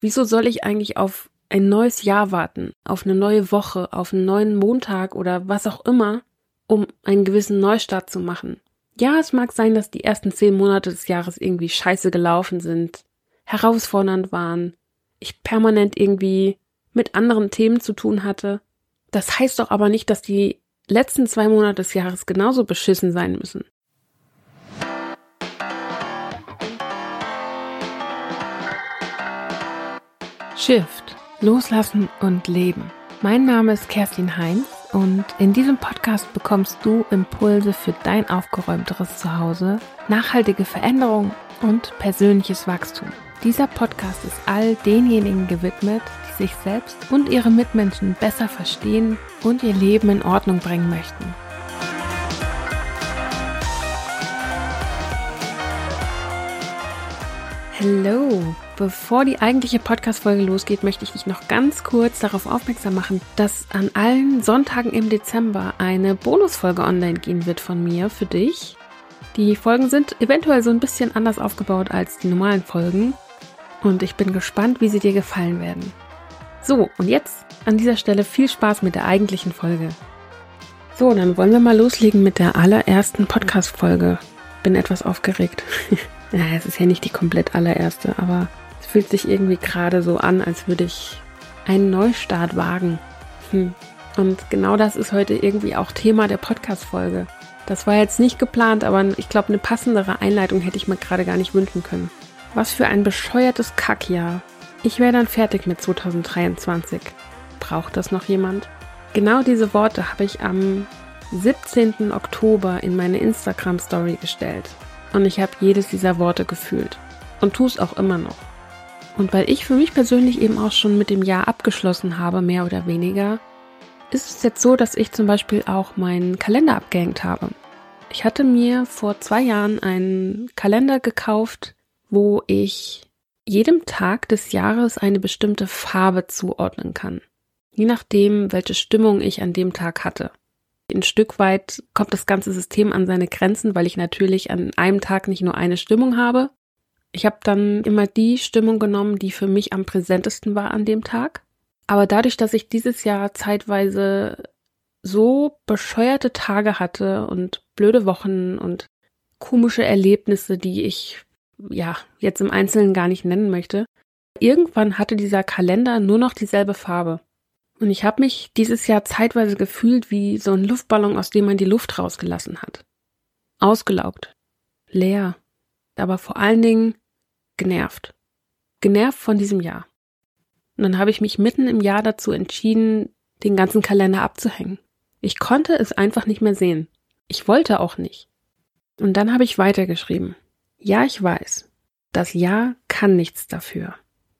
Wieso soll ich eigentlich auf ein neues Jahr warten, auf eine neue Woche, auf einen neuen Montag oder was auch immer, um einen gewissen Neustart zu machen? Ja, es mag sein, dass die ersten zehn Monate des Jahres irgendwie scheiße gelaufen sind, herausfordernd waren, ich permanent irgendwie mit anderen Themen zu tun hatte. Das heißt doch aber nicht, dass die letzten zwei Monate des Jahres genauso beschissen sein müssen. Shift, Loslassen und Leben. Mein Name ist Kerstin Heinz und in diesem Podcast bekommst du Impulse für dein aufgeräumteres Zuhause, nachhaltige Veränderung und persönliches Wachstum. Dieser Podcast ist all denjenigen gewidmet, die sich selbst und ihre Mitmenschen besser verstehen und ihr Leben in Ordnung bringen möchten. Hallo! Bevor die eigentliche Podcast-Folge losgeht, möchte ich dich noch ganz kurz darauf aufmerksam machen, dass an allen Sonntagen im Dezember eine Bonusfolge online gehen wird von mir für dich. Die Folgen sind eventuell so ein bisschen anders aufgebaut als die normalen Folgen und ich bin gespannt, wie sie dir gefallen werden. So, und jetzt an dieser Stelle viel Spaß mit der eigentlichen Folge. So, dann wollen wir mal loslegen mit der allerersten Podcast-Folge. Bin etwas aufgeregt. ja, es ist ja nicht die komplett allererste, aber es fühlt sich irgendwie gerade so an, als würde ich einen Neustart wagen. Hm. Und genau das ist heute irgendwie auch Thema der Podcast-Folge. Das war jetzt nicht geplant, aber ich glaube, eine passendere Einleitung hätte ich mir gerade gar nicht wünschen können. Was für ein bescheuertes Kackjahr. Ich wäre dann fertig mit 2023. Braucht das noch jemand? Genau diese Worte habe ich am 17. Oktober in meine Instagram Story gestellt. Und ich habe jedes dieser Worte gefühlt. Und tue es auch immer noch. Und weil ich für mich persönlich eben auch schon mit dem Jahr abgeschlossen habe, mehr oder weniger, ist es jetzt so, dass ich zum Beispiel auch meinen Kalender abgehängt habe. Ich hatte mir vor zwei Jahren einen Kalender gekauft, wo ich jedem Tag des Jahres eine bestimmte Farbe zuordnen kann. Je nachdem, welche Stimmung ich an dem Tag hatte. Ein Stück weit kommt das ganze System an seine Grenzen, weil ich natürlich an einem Tag nicht nur eine Stimmung habe. Ich habe dann immer die Stimmung genommen, die für mich am präsentesten war an dem Tag. Aber dadurch, dass ich dieses Jahr zeitweise so bescheuerte Tage hatte und blöde Wochen und komische Erlebnisse, die ich ja, jetzt im Einzelnen gar nicht nennen möchte. Irgendwann hatte dieser Kalender nur noch dieselbe Farbe. Und ich habe mich dieses Jahr zeitweise gefühlt wie so ein Luftballon, aus dem man die Luft rausgelassen hat. Ausgelaugt. Leer. Aber vor allen Dingen genervt. Genervt von diesem Jahr. Und dann habe ich mich mitten im Jahr dazu entschieden, den ganzen Kalender abzuhängen. Ich konnte es einfach nicht mehr sehen. Ich wollte auch nicht. Und dann habe ich weitergeschrieben. Ja, ich weiß. Das Jahr kann nichts dafür.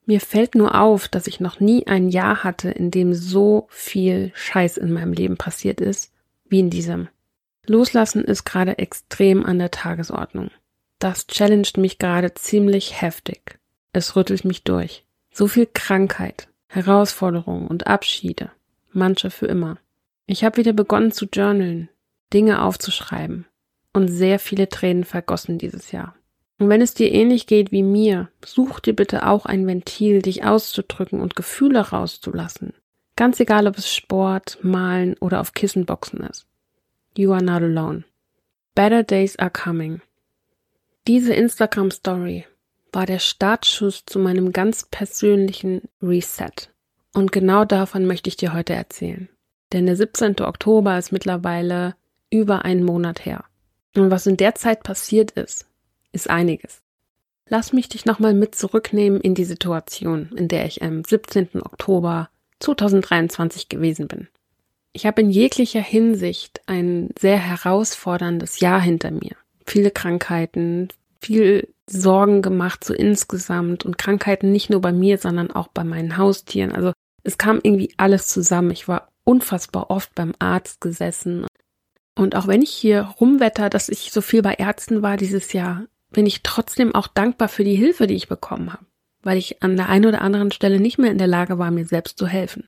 Mir fällt nur auf, dass ich noch nie ein Jahr hatte, in dem so viel Scheiß in meinem Leben passiert ist, wie in diesem. Loslassen ist gerade extrem an der Tagesordnung. Das challenged mich gerade ziemlich heftig. Es rüttelt mich durch. So viel Krankheit, Herausforderungen und Abschiede. Manche für immer. Ich habe wieder begonnen zu journalen, Dinge aufzuschreiben und sehr viele Tränen vergossen dieses Jahr. Und wenn es dir ähnlich geht wie mir, such dir bitte auch ein Ventil, dich auszudrücken und Gefühle rauszulassen. Ganz egal, ob es Sport, Malen oder auf Kissenboxen ist. You are not alone. Better days are coming. Diese Instagram Story war der Startschuss zu meinem ganz persönlichen Reset. Und genau davon möchte ich dir heute erzählen. Denn der 17. Oktober ist mittlerweile über einen Monat her. Und was in der Zeit passiert ist, ist einiges. Lass mich dich nochmal mit zurücknehmen in die Situation, in der ich am 17. Oktober 2023 gewesen bin. Ich habe in jeglicher Hinsicht ein sehr herausforderndes Jahr hinter mir. Viele Krankheiten, viel Sorgen gemacht so insgesamt und Krankheiten nicht nur bei mir, sondern auch bei meinen Haustieren. Also es kam irgendwie alles zusammen. Ich war unfassbar oft beim Arzt gesessen. Und auch wenn ich hier rumwetter, dass ich so viel bei Ärzten war dieses Jahr, bin ich trotzdem auch dankbar für die Hilfe, die ich bekommen habe, weil ich an der einen oder anderen Stelle nicht mehr in der Lage war, mir selbst zu helfen.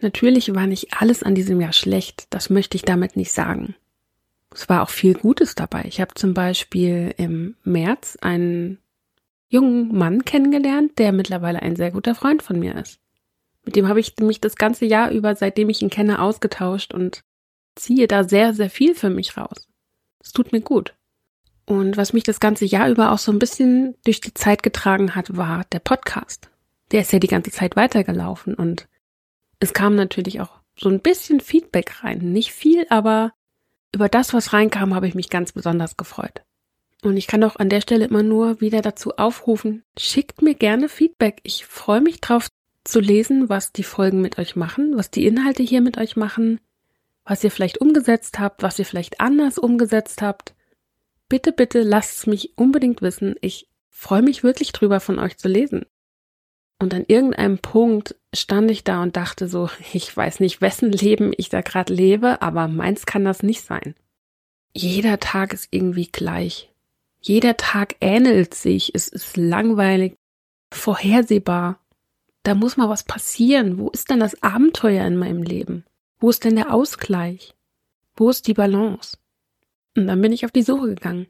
Natürlich war nicht alles an diesem Jahr schlecht, das möchte ich damit nicht sagen. Es war auch viel Gutes dabei. Ich habe zum Beispiel im März einen jungen Mann kennengelernt, der mittlerweile ein sehr guter Freund von mir ist. Mit dem habe ich mich das ganze Jahr über, seitdem ich ihn kenne, ausgetauscht und ziehe da sehr, sehr viel für mich raus. Es tut mir gut. Und was mich das ganze Jahr über auch so ein bisschen durch die Zeit getragen hat, war der Podcast. Der ist ja die ganze Zeit weitergelaufen und es kam natürlich auch so ein bisschen Feedback rein. Nicht viel, aber über das, was reinkam, habe ich mich ganz besonders gefreut. Und ich kann auch an der Stelle immer nur wieder dazu aufrufen, schickt mir gerne Feedback. Ich freue mich drauf zu lesen, was die Folgen mit euch machen, was die Inhalte hier mit euch machen, was ihr vielleicht umgesetzt habt, was ihr vielleicht anders umgesetzt habt. Bitte, bitte lasst es mich unbedingt wissen. Ich freue mich wirklich drüber, von euch zu lesen. Und an irgendeinem Punkt stand ich da und dachte so, ich weiß nicht, wessen Leben ich da gerade lebe, aber meins kann das nicht sein. Jeder Tag ist irgendwie gleich. Jeder Tag ähnelt sich, es ist langweilig, vorhersehbar. Da muss mal was passieren. Wo ist denn das Abenteuer in meinem Leben? Wo ist denn der Ausgleich? Wo ist die Balance? Und dann bin ich auf die Suche gegangen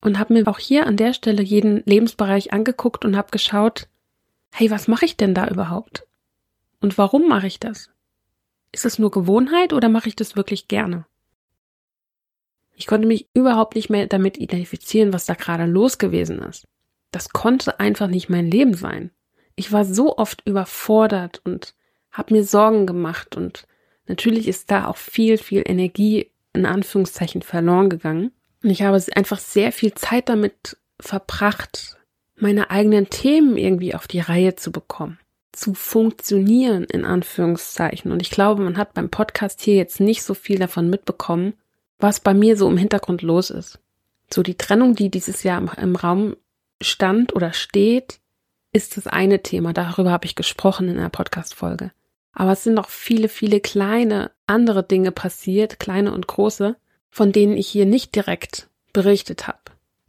und habe mir auch hier an der Stelle jeden Lebensbereich angeguckt und habe geschaut, hey, was mache ich denn da überhaupt? Und warum mache ich das? Ist es nur Gewohnheit oder mache ich das wirklich gerne? Ich konnte mich überhaupt nicht mehr damit identifizieren, was da gerade los gewesen ist. Das konnte einfach nicht mein Leben sein. Ich war so oft überfordert und habe mir Sorgen gemacht und natürlich ist da auch viel, viel Energie in Anführungszeichen verloren gegangen. Und ich habe einfach sehr viel Zeit damit verbracht, meine eigenen Themen irgendwie auf die Reihe zu bekommen, zu funktionieren in Anführungszeichen. Und ich glaube, man hat beim Podcast hier jetzt nicht so viel davon mitbekommen, was bei mir so im Hintergrund los ist. So die Trennung, die dieses Jahr im, im Raum stand oder steht, ist das eine Thema. Darüber habe ich gesprochen in einer Podcast-Folge. Aber es sind noch viele, viele kleine andere Dinge passiert, kleine und große, von denen ich hier nicht direkt berichtet habe.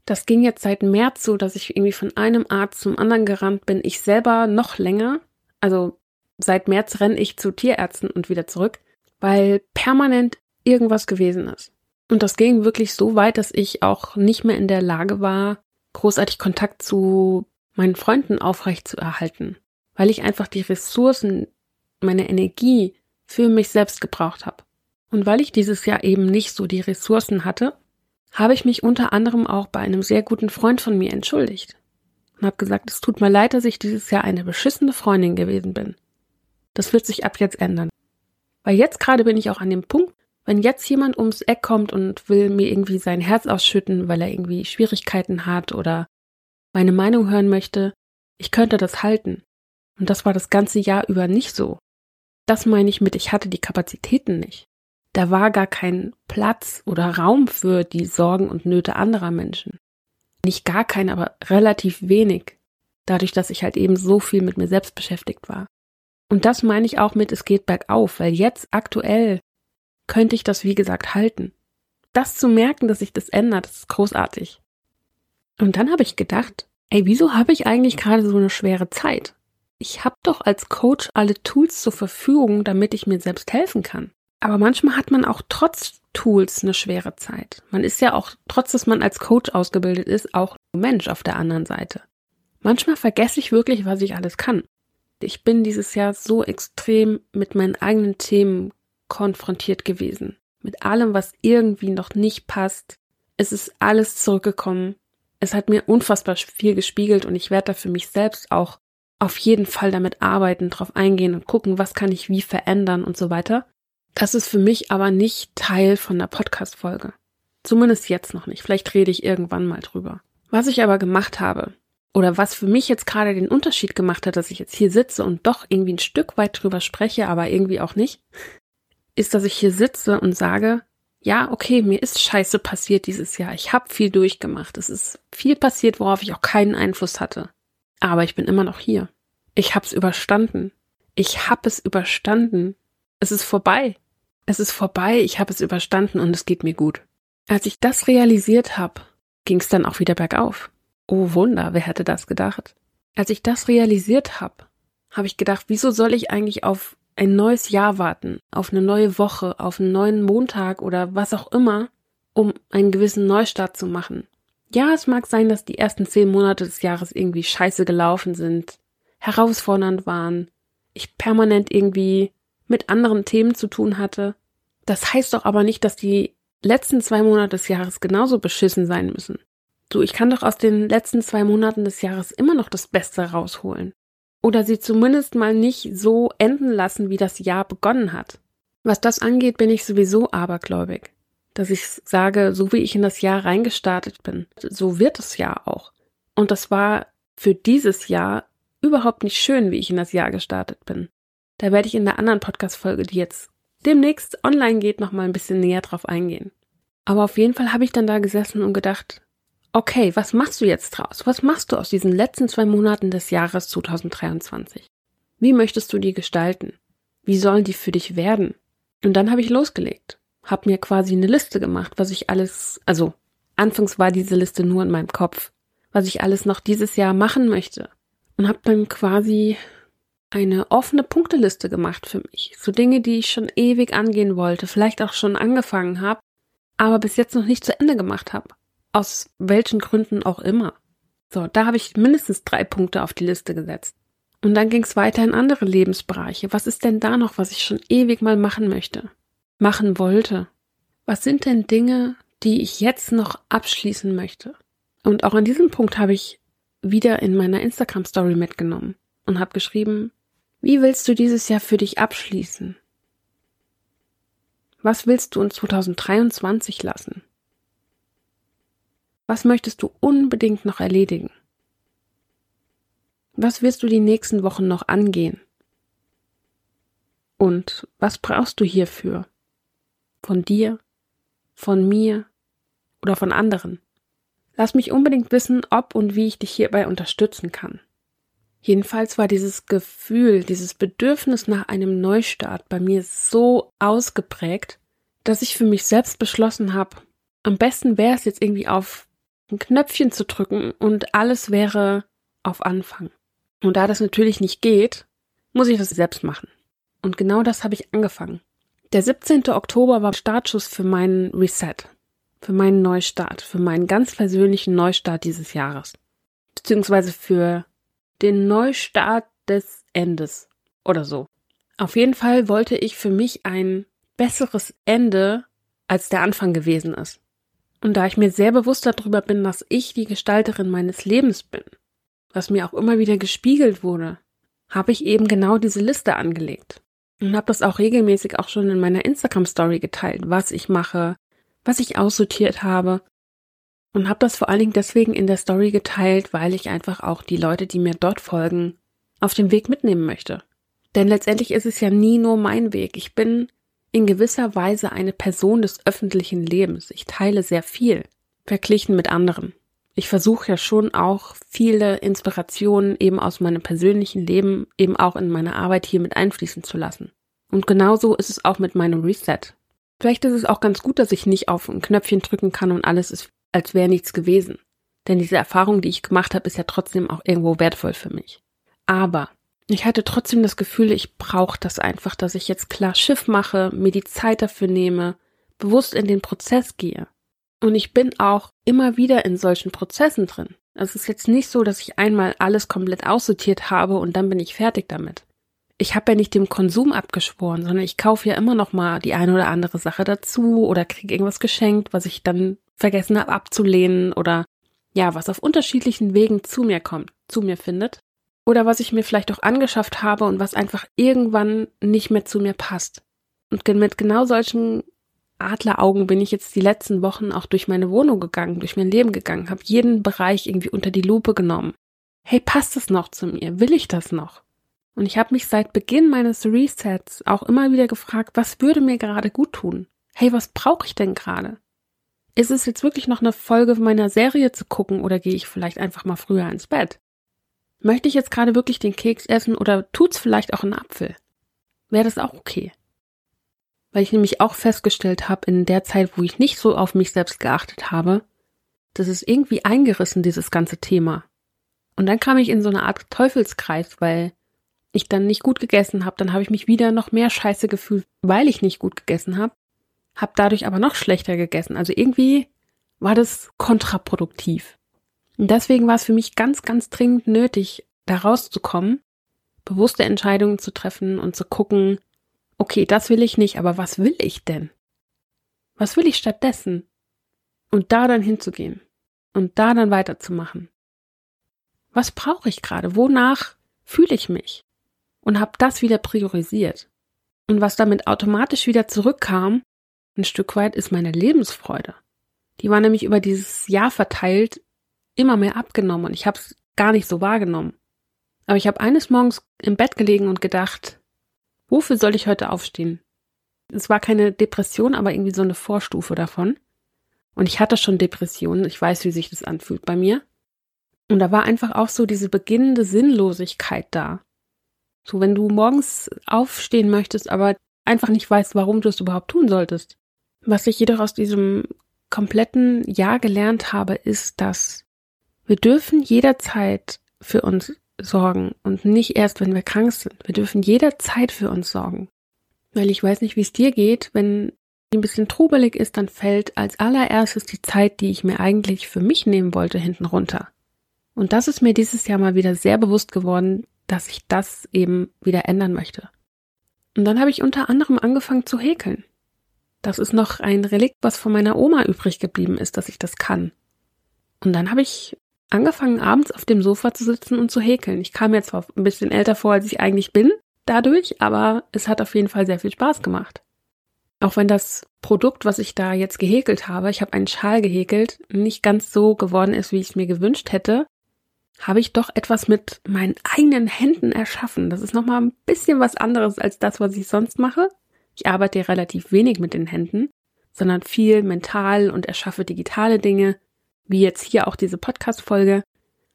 Das ging jetzt seit März so, dass ich irgendwie von einem Arzt zum anderen gerannt bin. Ich selber noch länger. Also seit März renne ich zu Tierärzten und wieder zurück, weil permanent irgendwas gewesen ist. Und das ging wirklich so weit, dass ich auch nicht mehr in der Lage war, großartig Kontakt zu meinen Freunden aufrecht zu erhalten, weil ich einfach die Ressourcen, meine Energie für mich selbst gebraucht habe. Und weil ich dieses Jahr eben nicht so die Ressourcen hatte, habe ich mich unter anderem auch bei einem sehr guten Freund von mir entschuldigt und habe gesagt, es tut mir leid, dass ich dieses Jahr eine beschissene Freundin gewesen bin. Das wird sich ab jetzt ändern. Weil jetzt gerade bin ich auch an dem Punkt, wenn jetzt jemand ums Eck kommt und will mir irgendwie sein Herz ausschütten, weil er irgendwie Schwierigkeiten hat oder meine Meinung hören möchte, ich könnte das halten. Und das war das ganze Jahr über nicht so. Das meine ich mit, ich hatte die Kapazitäten nicht. Da war gar kein Platz oder Raum für die Sorgen und Nöte anderer Menschen. Nicht gar kein, aber relativ wenig. Dadurch, dass ich halt eben so viel mit mir selbst beschäftigt war. Und das meine ich auch mit, es geht bergauf, weil jetzt aktuell könnte ich das, wie gesagt, halten. Das zu merken, dass sich das ändert, das ist großartig. Und dann habe ich gedacht, ey, wieso habe ich eigentlich gerade so eine schwere Zeit? Ich habe doch als Coach alle Tools zur Verfügung, damit ich mir selbst helfen kann. Aber manchmal hat man auch trotz Tools eine schwere Zeit. Man ist ja auch, trotz dass man als Coach ausgebildet ist, auch Mensch auf der anderen Seite. Manchmal vergesse ich wirklich, was ich alles kann. Ich bin dieses Jahr so extrem mit meinen eigenen Themen konfrontiert gewesen. Mit allem, was irgendwie noch nicht passt. Es ist alles zurückgekommen. Es hat mir unfassbar viel gespiegelt und ich werde da für mich selbst auch auf jeden Fall damit arbeiten, drauf eingehen und gucken, was kann ich wie verändern und so weiter. Das ist für mich aber nicht Teil von der Podcast-Folge. Zumindest jetzt noch nicht. Vielleicht rede ich irgendwann mal drüber. Was ich aber gemacht habe, oder was für mich jetzt gerade den Unterschied gemacht hat, dass ich jetzt hier sitze und doch irgendwie ein Stück weit drüber spreche, aber irgendwie auch nicht, ist, dass ich hier sitze und sage, ja, okay, mir ist Scheiße passiert dieses Jahr. Ich habe viel durchgemacht. Es ist viel passiert, worauf ich auch keinen Einfluss hatte. Aber ich bin immer noch hier. Ich hab's überstanden. Ich hab es überstanden. Es ist vorbei. Es ist vorbei, ich habe es überstanden und es geht mir gut. Als ich das realisiert habe, ging es dann auch wieder bergauf. Oh Wunder, wer hätte das gedacht? Als ich das realisiert habe, habe ich gedacht, wieso soll ich eigentlich auf ein neues Jahr warten, auf eine neue Woche, auf einen neuen Montag oder was auch immer, um einen gewissen Neustart zu machen. Ja, es mag sein, dass die ersten zehn Monate des Jahres irgendwie scheiße gelaufen sind, herausfordernd waren, ich permanent irgendwie mit anderen Themen zu tun hatte. Das heißt doch aber nicht, dass die letzten zwei Monate des Jahres genauso beschissen sein müssen. Du, ich kann doch aus den letzten zwei Monaten des Jahres immer noch das Beste rausholen. Oder sie zumindest mal nicht so enden lassen, wie das Jahr begonnen hat. Was das angeht, bin ich sowieso abergläubig. Dass ich sage, so wie ich in das Jahr reingestartet bin, so wird das Jahr auch. Und das war für dieses Jahr überhaupt nicht schön, wie ich in das Jahr gestartet bin. Da werde ich in der anderen Podcast-Folge, die jetzt demnächst online geht, nochmal ein bisschen näher drauf eingehen. Aber auf jeden Fall habe ich dann da gesessen und gedacht, okay, was machst du jetzt draus? Was machst du aus diesen letzten zwei Monaten des Jahres 2023? Wie möchtest du die gestalten? Wie sollen die für dich werden? Und dann habe ich losgelegt, habe mir quasi eine Liste gemacht, was ich alles, also anfangs war diese Liste nur in meinem Kopf, was ich alles noch dieses Jahr machen möchte. Und habe dann quasi eine offene Punkteliste gemacht für mich. So Dinge, die ich schon ewig angehen wollte, vielleicht auch schon angefangen habe, aber bis jetzt noch nicht zu Ende gemacht habe. Aus welchen Gründen auch immer. So, da habe ich mindestens drei Punkte auf die Liste gesetzt. Und dann ging es weiter in andere Lebensbereiche. Was ist denn da noch, was ich schon ewig mal machen möchte? Machen wollte? Was sind denn Dinge, die ich jetzt noch abschließen möchte? Und auch an diesem Punkt habe ich wieder in meiner Instagram Story mitgenommen und habe geschrieben, wie willst du dieses Jahr für dich abschließen? Was willst du in 2023 lassen? Was möchtest du unbedingt noch erledigen? Was wirst du die nächsten Wochen noch angehen? Und was brauchst du hierfür? Von dir, von mir oder von anderen? Lass mich unbedingt wissen, ob und wie ich dich hierbei unterstützen kann. Jedenfalls war dieses Gefühl, dieses Bedürfnis nach einem Neustart bei mir so ausgeprägt, dass ich für mich selbst beschlossen habe, am besten wäre es jetzt irgendwie auf ein Knöpfchen zu drücken und alles wäre auf Anfang. Und da das natürlich nicht geht, muss ich das selbst machen. Und genau das habe ich angefangen. Der 17. Oktober war Startschuss für meinen Reset, für meinen Neustart, für meinen ganz persönlichen Neustart dieses Jahres. Beziehungsweise für den Neustart des Endes oder so. Auf jeden Fall wollte ich für mich ein besseres Ende, als der Anfang gewesen ist. Und da ich mir sehr bewusst darüber bin, dass ich die Gestalterin meines Lebens bin, was mir auch immer wieder gespiegelt wurde, habe ich eben genau diese Liste angelegt und habe das auch regelmäßig auch schon in meiner Instagram Story geteilt, was ich mache, was ich aussortiert habe und habe das vor allen Dingen deswegen in der Story geteilt, weil ich einfach auch die Leute, die mir dort folgen, auf dem Weg mitnehmen möchte. Denn letztendlich ist es ja nie nur mein Weg. Ich bin in gewisser Weise eine Person des öffentlichen Lebens. Ich teile sehr viel, verglichen mit anderen. Ich versuche ja schon auch viele Inspirationen eben aus meinem persönlichen Leben eben auch in meine Arbeit hier mit einfließen zu lassen. Und genauso ist es auch mit meinem Reset. Vielleicht ist es auch ganz gut, dass ich nicht auf ein Knöpfchen drücken kann und alles ist als wäre nichts gewesen. Denn diese Erfahrung, die ich gemacht habe, ist ja trotzdem auch irgendwo wertvoll für mich. Aber ich hatte trotzdem das Gefühl, ich brauche das einfach, dass ich jetzt klar Schiff mache, mir die Zeit dafür nehme, bewusst in den Prozess gehe. Und ich bin auch immer wieder in solchen Prozessen drin. Es ist jetzt nicht so, dass ich einmal alles komplett aussortiert habe und dann bin ich fertig damit. Ich habe ja nicht dem Konsum abgeschworen, sondern ich kaufe ja immer noch mal die eine oder andere Sache dazu oder kriege irgendwas geschenkt, was ich dann vergessen habe abzulehnen oder ja, was auf unterschiedlichen Wegen zu mir kommt, zu mir findet. Oder was ich mir vielleicht auch angeschafft habe und was einfach irgendwann nicht mehr zu mir passt. Und mit genau solchen Adleraugen bin ich jetzt die letzten Wochen auch durch meine Wohnung gegangen, durch mein Leben gegangen, habe jeden Bereich irgendwie unter die Lupe genommen. Hey, passt es noch zu mir? Will ich das noch? Und ich habe mich seit Beginn meines Resets auch immer wieder gefragt, was würde mir gerade gut tun? Hey, was brauche ich denn gerade? Ist es jetzt wirklich noch eine Folge meiner Serie zu gucken oder gehe ich vielleicht einfach mal früher ins Bett? Möchte ich jetzt gerade wirklich den Keks essen oder tut's vielleicht auch einen Apfel? Wäre das auch okay? Weil ich nämlich auch festgestellt habe, in der Zeit, wo ich nicht so auf mich selbst geachtet habe, das ist irgendwie eingerissen, dieses ganze Thema. Und dann kam ich in so eine Art Teufelskreis, weil ich dann nicht gut gegessen habe, dann habe ich mich wieder noch mehr scheiße gefühlt, weil ich nicht gut gegessen habe habe dadurch aber noch schlechter gegessen. Also irgendwie war das kontraproduktiv. Und deswegen war es für mich ganz, ganz dringend nötig, da rauszukommen, bewusste Entscheidungen zu treffen und zu gucken, okay, das will ich nicht, aber was will ich denn? Was will ich stattdessen? Und da dann hinzugehen und da dann weiterzumachen. Was brauche ich gerade? Wonach fühle ich mich? Und habe das wieder priorisiert. Und was damit automatisch wieder zurückkam, ein Stück weit, ist meine Lebensfreude. Die war nämlich über dieses Jahr verteilt immer mehr abgenommen und ich habe es gar nicht so wahrgenommen. Aber ich habe eines Morgens im Bett gelegen und gedacht, wofür soll ich heute aufstehen? Es war keine Depression, aber irgendwie so eine Vorstufe davon. Und ich hatte schon Depressionen, ich weiß, wie sich das anfühlt bei mir. Und da war einfach auch so diese beginnende Sinnlosigkeit da. So, wenn du morgens aufstehen möchtest, aber einfach nicht weißt, warum du es überhaupt tun solltest. Was ich jedoch aus diesem kompletten Jahr gelernt habe, ist, dass wir dürfen jederzeit für uns sorgen und nicht erst, wenn wir krank sind. Wir dürfen jederzeit für uns sorgen. Weil ich weiß nicht, wie es dir geht, wenn ein bisschen trubelig ist, dann fällt als allererstes die Zeit, die ich mir eigentlich für mich nehmen wollte, hinten runter. Und das ist mir dieses Jahr mal wieder sehr bewusst geworden, dass ich das eben wieder ändern möchte. Und dann habe ich unter anderem angefangen zu häkeln. Das ist noch ein Relikt, was von meiner Oma übrig geblieben ist, dass ich das kann. Und dann habe ich angefangen, abends auf dem Sofa zu sitzen und zu häkeln. Ich kam jetzt zwar ein bisschen älter vor, als ich eigentlich bin, dadurch, aber es hat auf jeden Fall sehr viel Spaß gemacht. Auch wenn das Produkt, was ich da jetzt gehäkelt habe, ich habe einen Schal gehäkelt, nicht ganz so geworden ist, wie ich es mir gewünscht hätte, habe ich doch etwas mit meinen eigenen Händen erschaffen. Das ist nochmal ein bisschen was anderes als das, was ich sonst mache. Ich arbeite relativ wenig mit den Händen, sondern viel mental und erschaffe digitale Dinge, wie jetzt hier auch diese Podcast-Folge.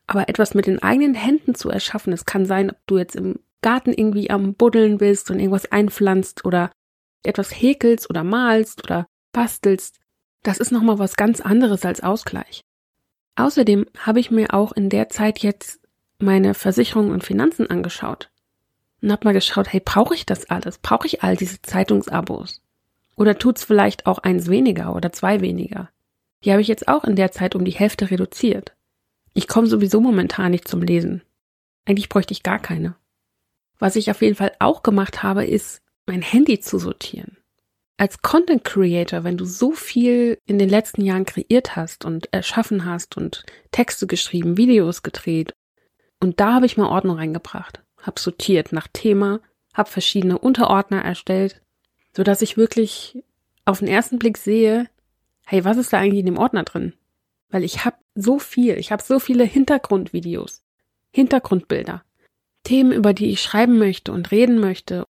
Aber etwas mit den eigenen Händen zu erschaffen, es kann sein, ob du jetzt im Garten irgendwie am Buddeln bist und irgendwas einpflanzt oder etwas häkelst oder malst oder bastelst. Das ist nochmal was ganz anderes als Ausgleich. Außerdem habe ich mir auch in der Zeit jetzt meine Versicherungen und Finanzen angeschaut und habe mal geschaut, hey, brauche ich das alles? Brauche ich all diese Zeitungsabos? Oder tut's vielleicht auch eins weniger oder zwei weniger? Die habe ich jetzt auch in der Zeit um die Hälfte reduziert. Ich komme sowieso momentan nicht zum Lesen. Eigentlich bräuchte ich gar keine. Was ich auf jeden Fall auch gemacht habe, ist, mein Handy zu sortieren als Content Creator, wenn du so viel in den letzten Jahren kreiert hast und erschaffen hast und Texte geschrieben, Videos gedreht, und da habe ich mal Ordnung reingebracht, habe sortiert nach Thema, habe verschiedene Unterordner erstellt, so dass ich wirklich auf den ersten Blick sehe, hey, was ist da eigentlich in dem Ordner drin? Weil ich habe so viel, ich habe so viele Hintergrundvideos, Hintergrundbilder, Themen, über die ich schreiben möchte und reden möchte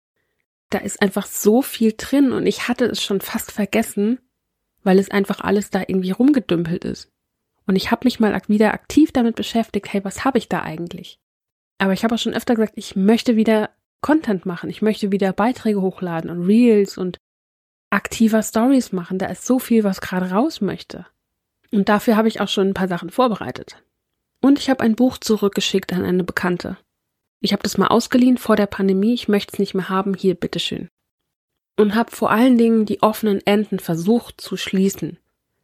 da ist einfach so viel drin und ich hatte es schon fast vergessen, weil es einfach alles da irgendwie rumgedümpelt ist. Und ich habe mich mal wieder aktiv damit beschäftigt, hey, was habe ich da eigentlich? Aber ich habe auch schon öfter gesagt, ich möchte wieder Content machen, ich möchte wieder Beiträge hochladen und Reels und aktiver Stories machen. Da ist so viel, was gerade raus möchte. Und dafür habe ich auch schon ein paar Sachen vorbereitet. Und ich habe ein Buch zurückgeschickt an eine Bekannte. Ich habe das mal ausgeliehen vor der Pandemie, ich möchte es nicht mehr haben, hier bitteschön. Und habe vor allen Dingen die offenen Enden versucht zu schließen,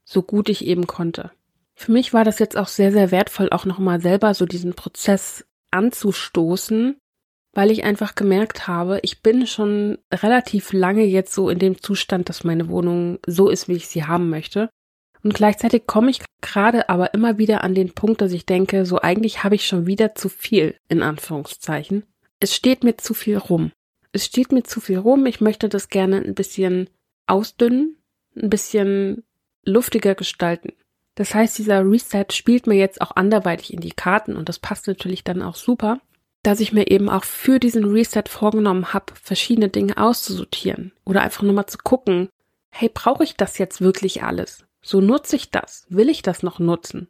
so gut ich eben konnte. Für mich war das jetzt auch sehr, sehr wertvoll, auch nochmal selber so diesen Prozess anzustoßen, weil ich einfach gemerkt habe, ich bin schon relativ lange jetzt so in dem Zustand, dass meine Wohnung so ist, wie ich sie haben möchte. Und gleichzeitig komme ich gerade aber immer wieder an den Punkt, dass ich denke, so eigentlich habe ich schon wieder zu viel, in Anführungszeichen. Es steht mir zu viel rum. Es steht mir zu viel rum. Ich möchte das gerne ein bisschen ausdünnen, ein bisschen luftiger gestalten. Das heißt, dieser Reset spielt mir jetzt auch anderweitig in die Karten und das passt natürlich dann auch super, dass ich mir eben auch für diesen Reset vorgenommen habe, verschiedene Dinge auszusortieren oder einfach nur mal zu gucken, hey, brauche ich das jetzt wirklich alles? So nutze ich das. Will ich das noch nutzen?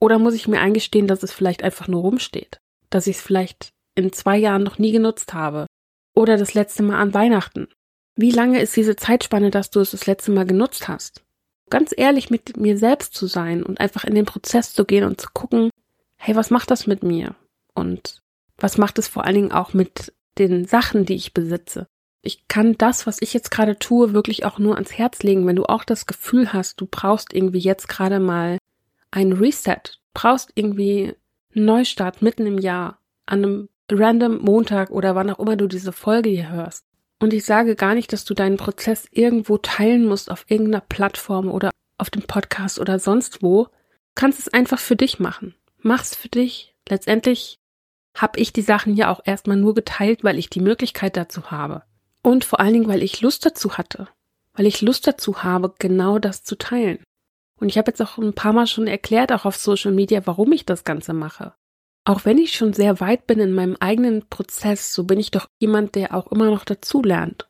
Oder muss ich mir eingestehen, dass es vielleicht einfach nur rumsteht? Dass ich es vielleicht in zwei Jahren noch nie genutzt habe? Oder das letzte Mal an Weihnachten? Wie lange ist diese Zeitspanne, dass du es das letzte Mal genutzt hast? Ganz ehrlich mit mir selbst zu sein und einfach in den Prozess zu gehen und zu gucken, hey, was macht das mit mir? Und was macht es vor allen Dingen auch mit den Sachen, die ich besitze? ich kann das, was ich jetzt gerade tue, wirklich auch nur ans Herz legen, wenn du auch das Gefühl hast, du brauchst irgendwie jetzt gerade mal einen Reset, brauchst irgendwie einen Neustart mitten im Jahr, an einem random Montag oder wann auch immer du diese Folge hier hörst. Und ich sage gar nicht, dass du deinen Prozess irgendwo teilen musst auf irgendeiner Plattform oder auf dem Podcast oder sonst wo. Du kannst es einfach für dich machen. Mach's für dich. Letztendlich habe ich die Sachen ja auch erstmal nur geteilt, weil ich die Möglichkeit dazu habe. Und vor allen Dingen, weil ich Lust dazu hatte. Weil ich Lust dazu habe, genau das zu teilen. Und ich habe jetzt auch ein paar Mal schon erklärt, auch auf Social Media, warum ich das Ganze mache. Auch wenn ich schon sehr weit bin in meinem eigenen Prozess, so bin ich doch jemand, der auch immer noch dazulernt,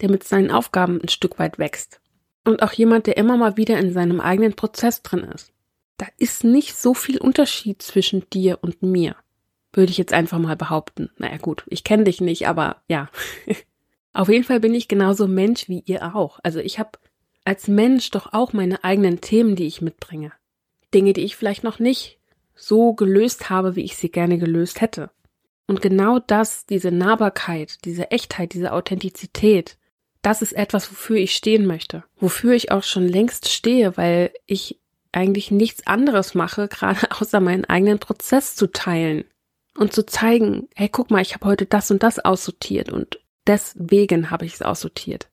der mit seinen Aufgaben ein Stück weit wächst. Und auch jemand, der immer mal wieder in seinem eigenen Prozess drin ist. Da ist nicht so viel Unterschied zwischen dir und mir. Würde ich jetzt einfach mal behaupten. Naja gut, ich kenne dich nicht, aber ja. Auf jeden Fall bin ich genauso Mensch wie ihr auch. Also ich habe als Mensch doch auch meine eigenen Themen, die ich mitbringe. Dinge, die ich vielleicht noch nicht so gelöst habe, wie ich sie gerne gelöst hätte. Und genau das, diese Nahbarkeit, diese Echtheit, diese Authentizität, das ist etwas, wofür ich stehen möchte. Wofür ich auch schon längst stehe, weil ich eigentlich nichts anderes mache, gerade außer meinen eigenen Prozess zu teilen und zu zeigen, hey, guck mal, ich habe heute das und das aussortiert und deswegen habe ich es aussortiert.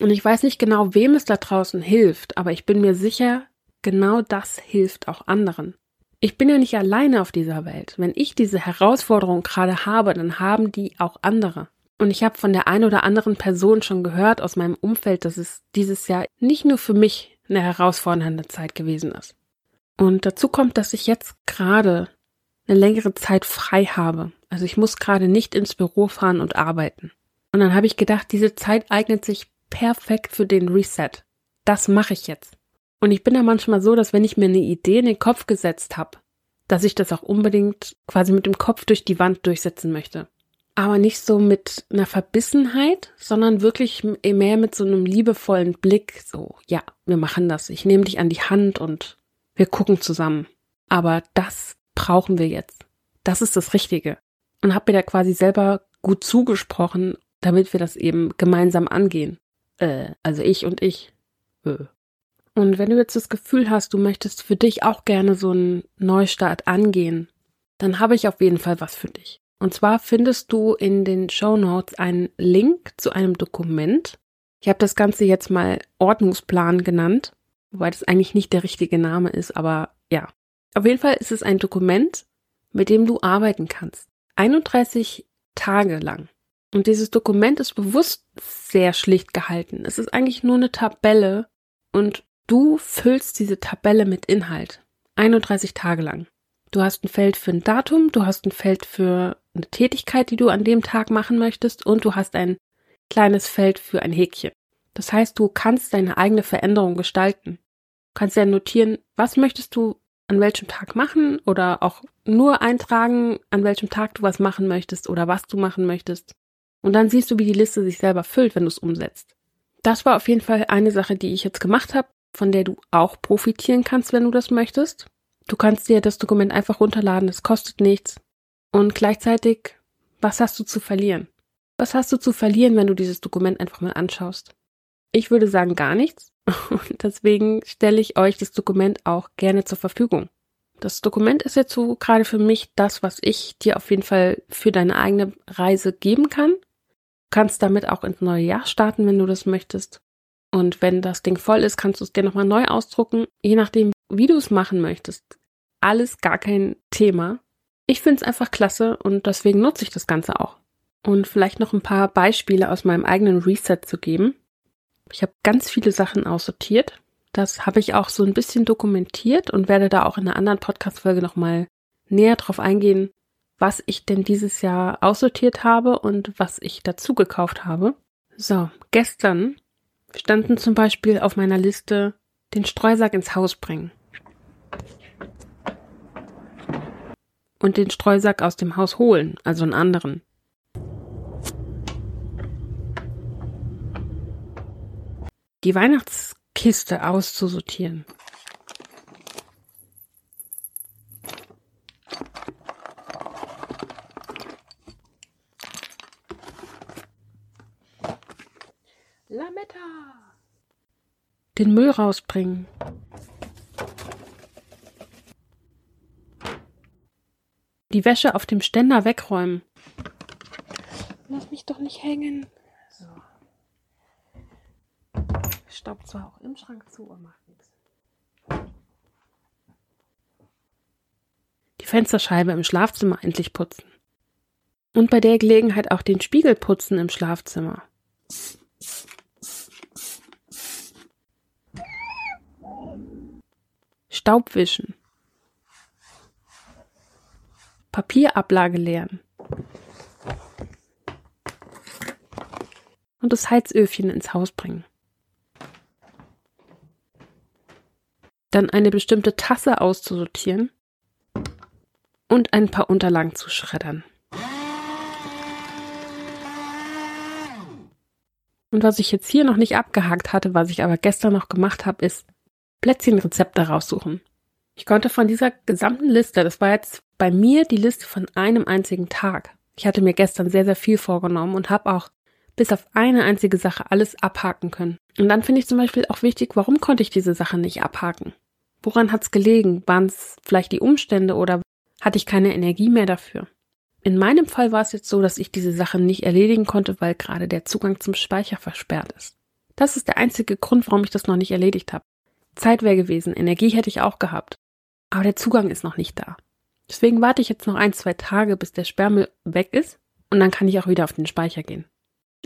Und ich weiß nicht genau, wem es da draußen hilft, aber ich bin mir sicher, genau das hilft auch anderen. Ich bin ja nicht alleine auf dieser Welt. Wenn ich diese Herausforderung gerade habe, dann haben die auch andere. Und ich habe von der einen oder anderen Person schon gehört aus meinem Umfeld, dass es dieses Jahr nicht nur für mich eine herausfordernde Zeit gewesen ist. Und dazu kommt, dass ich jetzt gerade eine längere Zeit frei habe. Also ich muss gerade nicht ins Büro fahren und arbeiten. Und dann habe ich gedacht, diese Zeit eignet sich perfekt für den Reset. Das mache ich jetzt. Und ich bin da manchmal so, dass wenn ich mir eine Idee in den Kopf gesetzt habe, dass ich das auch unbedingt quasi mit dem Kopf durch die Wand durchsetzen möchte. Aber nicht so mit einer Verbissenheit, sondern wirklich mehr mit so einem liebevollen Blick. So, ja, wir machen das. Ich nehme dich an die Hand und wir gucken zusammen. Aber das brauchen wir jetzt. Das ist das Richtige. Und habe mir da quasi selber gut zugesprochen, damit wir das eben gemeinsam angehen. Äh, also ich und ich. Äh. Und wenn du jetzt das Gefühl hast, du möchtest für dich auch gerne so einen Neustart angehen, dann habe ich auf jeden Fall was für dich. Und zwar findest du in den Show Notes einen Link zu einem Dokument. Ich habe das Ganze jetzt mal Ordnungsplan genannt, wobei das eigentlich nicht der richtige Name ist, aber ja, auf jeden Fall ist es ein Dokument, mit dem du arbeiten kannst. 31 Tage lang. Und dieses Dokument ist bewusst sehr schlicht gehalten. Es ist eigentlich nur eine Tabelle und du füllst diese Tabelle mit Inhalt. 31 Tage lang. Du hast ein Feld für ein Datum, du hast ein Feld für eine Tätigkeit, die du an dem Tag machen möchtest und du hast ein kleines Feld für ein Häkchen. Das heißt, du kannst deine eigene Veränderung gestalten. Du kannst ja notieren, was möchtest du an welchem Tag machen oder auch nur eintragen, an welchem Tag du was machen möchtest oder was du machen möchtest. Und dann siehst du, wie die Liste sich selber füllt, wenn du es umsetzt. Das war auf jeden Fall eine Sache, die ich jetzt gemacht habe, von der du auch profitieren kannst, wenn du das möchtest. Du kannst dir das Dokument einfach runterladen, es kostet nichts. Und gleichzeitig, was hast du zu verlieren? Was hast du zu verlieren, wenn du dieses Dokument einfach mal anschaust? Ich würde sagen gar nichts. Und deswegen stelle ich euch das Dokument auch gerne zur Verfügung. Das Dokument ist jetzt so gerade für mich das, was ich dir auf jeden Fall für deine eigene Reise geben kann. Du kannst damit auch ins neue Jahr starten, wenn du das möchtest. Und wenn das Ding voll ist, kannst du es dir nochmal neu ausdrucken, je nachdem, wie du es machen möchtest. Alles gar kein Thema. Ich finde es einfach klasse und deswegen nutze ich das Ganze auch. Und vielleicht noch ein paar Beispiele aus meinem eigenen Reset zu geben. Ich habe ganz viele Sachen aussortiert. Das habe ich auch so ein bisschen dokumentiert und werde da auch in einer anderen Podcast-Folge nochmal näher drauf eingehen, was ich denn dieses Jahr aussortiert habe und was ich dazu gekauft habe. So, gestern standen zum Beispiel auf meiner Liste den Streusack ins Haus bringen. Und den Streusack aus dem Haus holen, also einen anderen. die Weihnachtskiste auszusortieren. Lametta. Den Müll rausbringen. Die Wäsche auf dem Ständer wegräumen. Lass mich doch nicht hängen. So. Staubt zwar auch im Schrank zu, aber macht nichts. Die Fensterscheibe im Schlafzimmer endlich putzen. Und bei der Gelegenheit auch den Spiegel putzen im Schlafzimmer. Staub wischen. Papierablage leeren. Und das Heizöfchen ins Haus bringen. Dann eine bestimmte Tasse auszusortieren und ein paar Unterlagen zu schreddern. Und was ich jetzt hier noch nicht abgehakt hatte, was ich aber gestern noch gemacht habe, ist Plätzchenrezepte raussuchen. Ich konnte von dieser gesamten Liste, das war jetzt bei mir die Liste von einem einzigen Tag. Ich hatte mir gestern sehr, sehr viel vorgenommen und habe auch bis auf eine einzige Sache alles abhaken können. Und dann finde ich zum Beispiel auch wichtig, warum konnte ich diese Sache nicht abhaken? Woran hat es gelegen? Waren es vielleicht die Umstände oder hatte ich keine Energie mehr dafür? In meinem Fall war es jetzt so, dass ich diese Sache nicht erledigen konnte, weil gerade der Zugang zum Speicher versperrt ist. Das ist der einzige Grund, warum ich das noch nicht erledigt habe. Zeit wäre gewesen, Energie hätte ich auch gehabt. Aber der Zugang ist noch nicht da. Deswegen warte ich jetzt noch ein, zwei Tage, bis der Sperrmüll weg ist und dann kann ich auch wieder auf den Speicher gehen.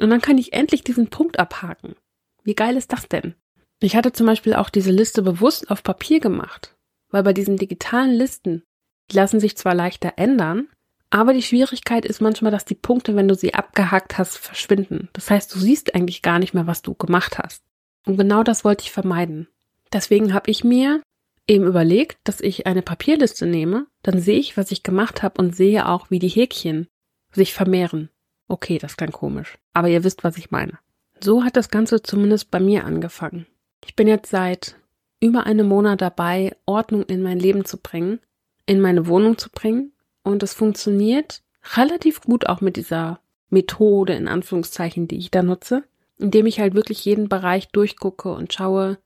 Und dann kann ich endlich diesen Punkt abhaken. Wie geil ist das denn? Ich hatte zum Beispiel auch diese Liste bewusst auf Papier gemacht, weil bei diesen digitalen Listen, die lassen sich zwar leichter ändern, aber die Schwierigkeit ist manchmal, dass die Punkte, wenn du sie abgehakt hast, verschwinden. Das heißt, du siehst eigentlich gar nicht mehr, was du gemacht hast. Und genau das wollte ich vermeiden. Deswegen habe ich mir eben überlegt, dass ich eine Papierliste nehme, dann sehe ich, was ich gemacht habe und sehe auch, wie die Häkchen sich vermehren. Okay, das klang komisch, aber ihr wisst, was ich meine. So hat das Ganze zumindest bei mir angefangen. Ich bin jetzt seit über einem Monat dabei, Ordnung in mein Leben zu bringen, in meine Wohnung zu bringen und es funktioniert relativ gut auch mit dieser Methode in Anführungszeichen, die ich da nutze, indem ich halt wirklich jeden Bereich durchgucke und schaue,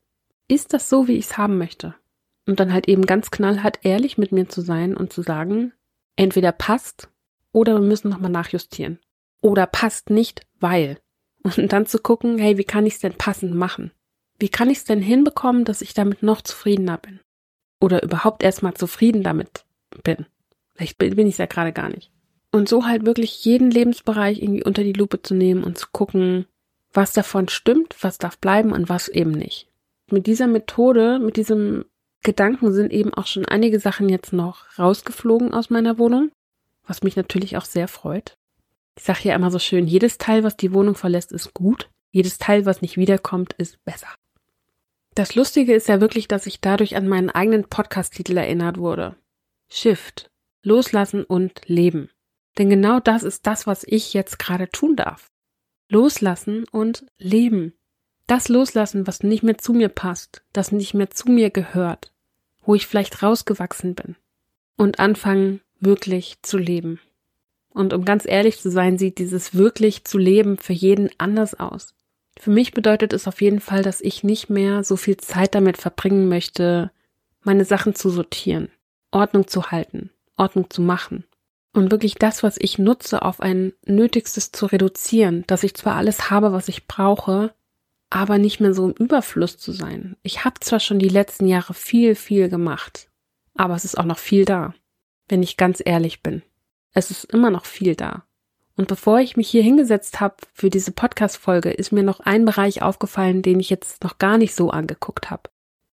ist das so, wie ich es haben möchte? Und dann halt eben ganz knallhart ehrlich mit mir zu sein und zu sagen, entweder passt oder wir müssen nochmal nachjustieren. Oder passt nicht, weil. Und dann zu gucken, hey, wie kann ich es denn passend machen? Wie kann ich es denn hinbekommen, dass ich damit noch zufriedener bin? Oder überhaupt erstmal zufrieden damit bin. Vielleicht bin ich es ja gerade gar nicht. Und so halt wirklich jeden Lebensbereich irgendwie unter die Lupe zu nehmen und zu gucken, was davon stimmt, was darf bleiben und was eben nicht. Mit dieser Methode, mit diesem Gedanken sind eben auch schon einige Sachen jetzt noch rausgeflogen aus meiner Wohnung, was mich natürlich auch sehr freut. Ich sage ja immer so schön, jedes Teil, was die Wohnung verlässt, ist gut, jedes Teil, was nicht wiederkommt, ist besser. Das Lustige ist ja wirklich, dass ich dadurch an meinen eigenen Podcast-Titel erinnert wurde. Shift, loslassen und leben. Denn genau das ist das, was ich jetzt gerade tun darf. Loslassen und leben. Das loslassen, was nicht mehr zu mir passt, das nicht mehr zu mir gehört, wo ich vielleicht rausgewachsen bin. Und anfangen, wirklich zu leben. Und um ganz ehrlich zu sein, sieht dieses wirklich zu leben für jeden anders aus. Für mich bedeutet es auf jeden Fall, dass ich nicht mehr so viel Zeit damit verbringen möchte, meine Sachen zu sortieren, Ordnung zu halten, Ordnung zu machen. Und wirklich das, was ich nutze, auf ein Nötigstes zu reduzieren, dass ich zwar alles habe, was ich brauche, aber nicht mehr so im Überfluss zu sein. Ich habe zwar schon die letzten Jahre viel, viel gemacht, aber es ist auch noch viel da, wenn ich ganz ehrlich bin. Es ist immer noch viel da. Und bevor ich mich hier hingesetzt habe für diese Podcast-Folge, ist mir noch ein Bereich aufgefallen, den ich jetzt noch gar nicht so angeguckt habe.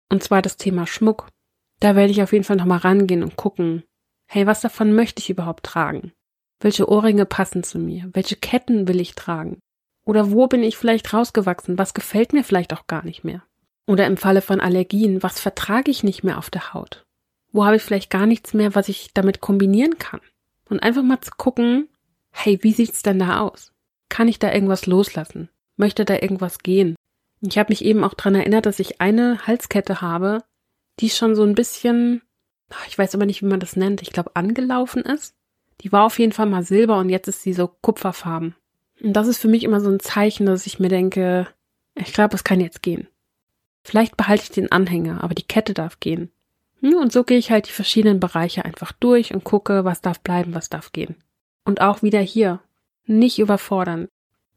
Und zwar das Thema Schmuck. Da werde ich auf jeden Fall nochmal rangehen und gucken, hey, was davon möchte ich überhaupt tragen? Welche Ohrringe passen zu mir? Welche Ketten will ich tragen? Oder wo bin ich vielleicht rausgewachsen? Was gefällt mir vielleicht auch gar nicht mehr? Oder im Falle von Allergien, was vertrage ich nicht mehr auf der Haut? Wo habe ich vielleicht gar nichts mehr, was ich damit kombinieren kann? Und einfach mal zu gucken, hey, wie sieht's denn da aus? Kann ich da irgendwas loslassen? Möchte da irgendwas gehen? Ich habe mich eben auch dran erinnert, dass ich eine Halskette habe, die schon so ein bisschen, ich weiß aber nicht, wie man das nennt, ich glaube angelaufen ist. Die war auf jeden Fall mal silber und jetzt ist sie so kupferfarben. Und das ist für mich immer so ein Zeichen, dass ich mir denke, Ich glaube, es kann jetzt gehen. Vielleicht behalte ich den Anhänger, aber die Kette darf gehen. Hm, und so gehe ich halt die verschiedenen Bereiche einfach durch und gucke, was darf bleiben, was darf gehen. Und auch wieder hier, nicht überfordern.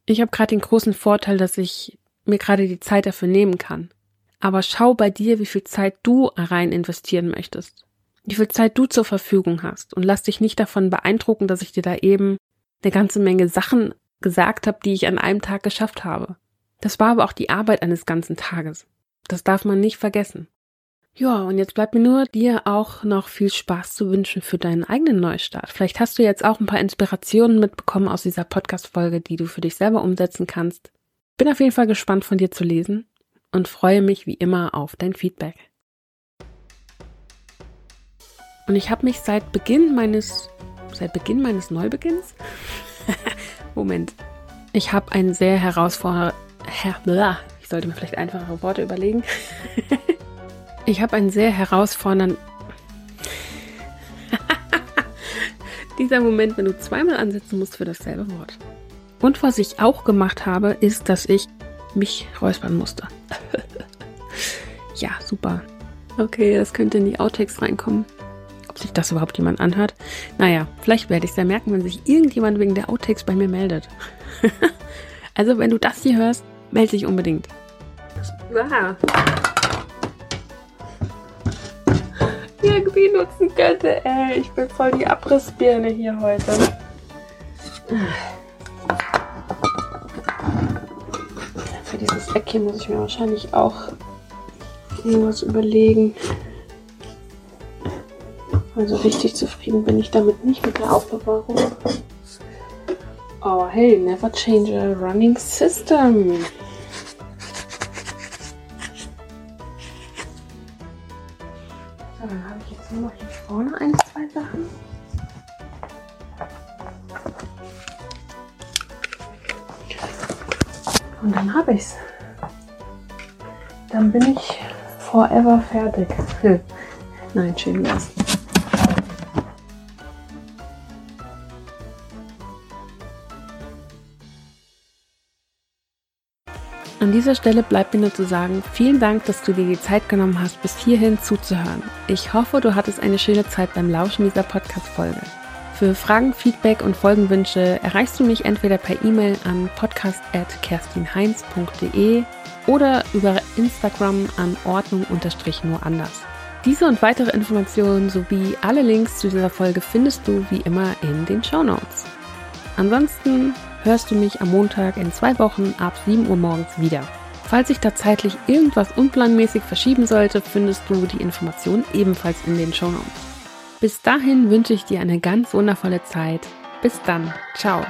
Ich habe gerade den großen Vorteil, dass ich mir gerade die Zeit dafür nehmen kann. Aber schau bei dir, wie viel Zeit du rein investieren möchtest. Wie viel Zeit du zur Verfügung hast. Und lass dich nicht davon beeindrucken, dass ich dir da eben eine ganze Menge Sachen gesagt habe, die ich an einem Tag geschafft habe. Das war aber auch die Arbeit eines ganzen Tages. Das darf man nicht vergessen. Ja, und jetzt bleibt mir nur, dir auch noch viel Spaß zu wünschen für deinen eigenen Neustart. Vielleicht hast du jetzt auch ein paar Inspirationen mitbekommen aus dieser Podcast-Folge, die du für dich selber umsetzen kannst. Bin auf jeden Fall gespannt von dir zu lesen und freue mich wie immer auf dein Feedback. Und ich habe mich seit Beginn meines, seit Beginn meines Neubeginns, Moment, ich habe ein sehr herausforderndes, ich sollte mir vielleicht einfachere Worte überlegen. Ich habe einen sehr herausfordernden. Dieser Moment, wenn du zweimal ansetzen musst für dasselbe Wort. Und was ich auch gemacht habe, ist, dass ich mich räuspern musste. ja, super. Okay, das könnte in die Outtakes reinkommen. Ob das überhaupt jemand anhört? Naja, vielleicht werde ich es ja merken, wenn sich irgendjemand wegen der Outtakes bei mir meldet. also, wenn du das hier hörst, melde dich unbedingt. Ah irgendwie nutzen könnte. Ey, ich bin voll die Abrissbirne hier heute. Für dieses Eck hier muss ich mir wahrscheinlich auch irgendwas überlegen. Also richtig zufrieden bin ich damit nicht mit der Aufbewahrung. Oh hey, never change a running system. vorne ein, zwei Sachen. Und dann habe ich es. Dann bin ich forever fertig. Nein, schön wär's. Dieser Stelle bleibt mir nur zu sagen, vielen Dank, dass du dir die Zeit genommen hast, bis hierhin zuzuhören. Ich hoffe, du hattest eine schöne Zeit beim Lauschen dieser Podcast-Folge. Für Fragen, Feedback und Folgenwünsche erreichst du mich entweder per E-Mail an podcast.kerstinheinz.de oder über Instagram an Ordnung-nur anders. Diese und weitere Informationen sowie alle Links zu dieser Folge findest du wie immer in den Show Notes. Ansonsten hörst du mich am Montag in zwei Wochen ab 7 Uhr morgens wieder. Falls sich da zeitlich irgendwas unplanmäßig verschieben sollte, findest du die Informationen ebenfalls in den Shownotes. Bis dahin wünsche ich dir eine ganz wundervolle Zeit. Bis dann. Ciao.